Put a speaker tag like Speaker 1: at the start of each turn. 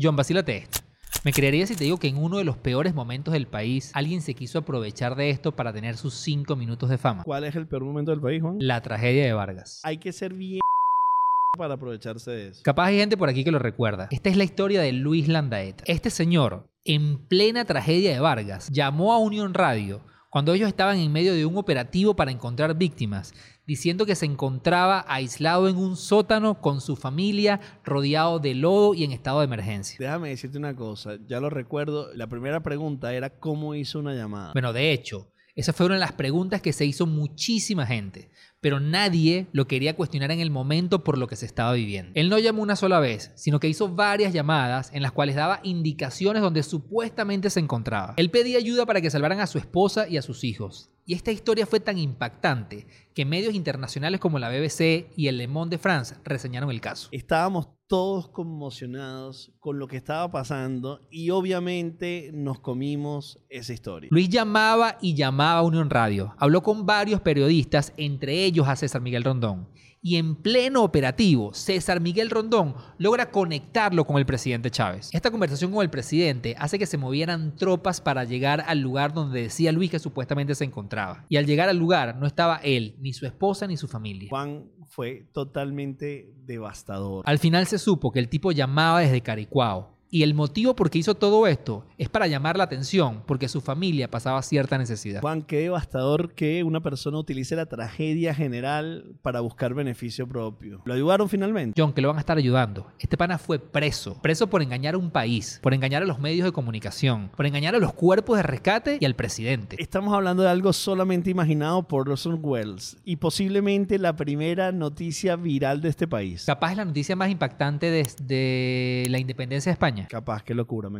Speaker 1: John, vacílate esto. Me creería si te digo que en uno de los peores momentos del país alguien se quiso aprovechar de esto para tener sus cinco minutos de fama.
Speaker 2: ¿Cuál es el peor momento del país, Juan?
Speaker 1: La tragedia de Vargas.
Speaker 2: Hay que ser bien para aprovecharse de eso.
Speaker 1: Capaz hay gente por aquí que lo recuerda. Esta es la historia de Luis Landaeta. Este señor, en plena tragedia de Vargas, llamó a Unión Radio cuando ellos estaban en medio de un operativo para encontrar víctimas, diciendo que se encontraba aislado en un sótano con su familia, rodeado de lodo y en estado de emergencia.
Speaker 2: Déjame decirte una cosa, ya lo recuerdo, la primera pregunta era cómo hizo una llamada.
Speaker 1: Bueno, de hecho, esa fue una de las preguntas que se hizo muchísima gente, pero nadie lo quería cuestionar en el momento por lo que se estaba viviendo. Él no llamó una sola vez, sino que hizo varias llamadas en las cuales daba indicaciones donde supuestamente se encontraba. Él pedía ayuda para que salvaran a su esposa y a sus hijos. Y esta historia fue tan impactante que medios internacionales como la BBC y el Le Monde de France reseñaron el caso.
Speaker 2: Estábamos todos conmocionados con lo que estaba pasando y obviamente nos comimos esa historia.
Speaker 1: Luis llamaba y llamaba a Unión Radio. Habló con varios periodistas, entre ellos a César Miguel Rondón y en pleno operativo, César Miguel Rondón logra conectarlo con el presidente Chávez. Esta conversación con el presidente hace que se movieran tropas para llegar al lugar donde decía Luis que supuestamente se encontraba. Y al llegar al lugar no estaba él, ni su esposa, ni su familia.
Speaker 2: Juan fue totalmente devastador.
Speaker 1: Al final se supo que el tipo llamaba desde Caricuao y el motivo por qué hizo todo esto es para llamar la atención, porque su familia pasaba cierta necesidad.
Speaker 2: Juan, qué devastador que una persona utilice la tragedia general para buscar beneficio propio. ¿Lo ayudaron finalmente?
Speaker 1: John, que lo van a estar ayudando. Este pana fue preso. Preso por engañar a un país, por engañar a los medios de comunicación, por engañar a los cuerpos de rescate y al presidente.
Speaker 2: Estamos hablando de algo solamente imaginado por Orson Welles y posiblemente la primera noticia viral de este país.
Speaker 1: Capaz es la noticia más impactante desde la independencia de España.
Speaker 2: Capaz, qué locura, men.